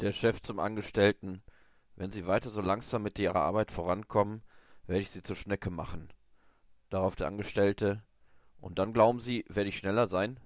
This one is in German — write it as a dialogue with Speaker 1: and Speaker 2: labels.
Speaker 1: Der Chef zum Angestellten: Wenn Sie weiter so langsam mit Ihrer Arbeit vorankommen, werde ich Sie zur Schnecke machen. Darauf der Angestellte: Und dann glauben Sie, werde ich schneller sein?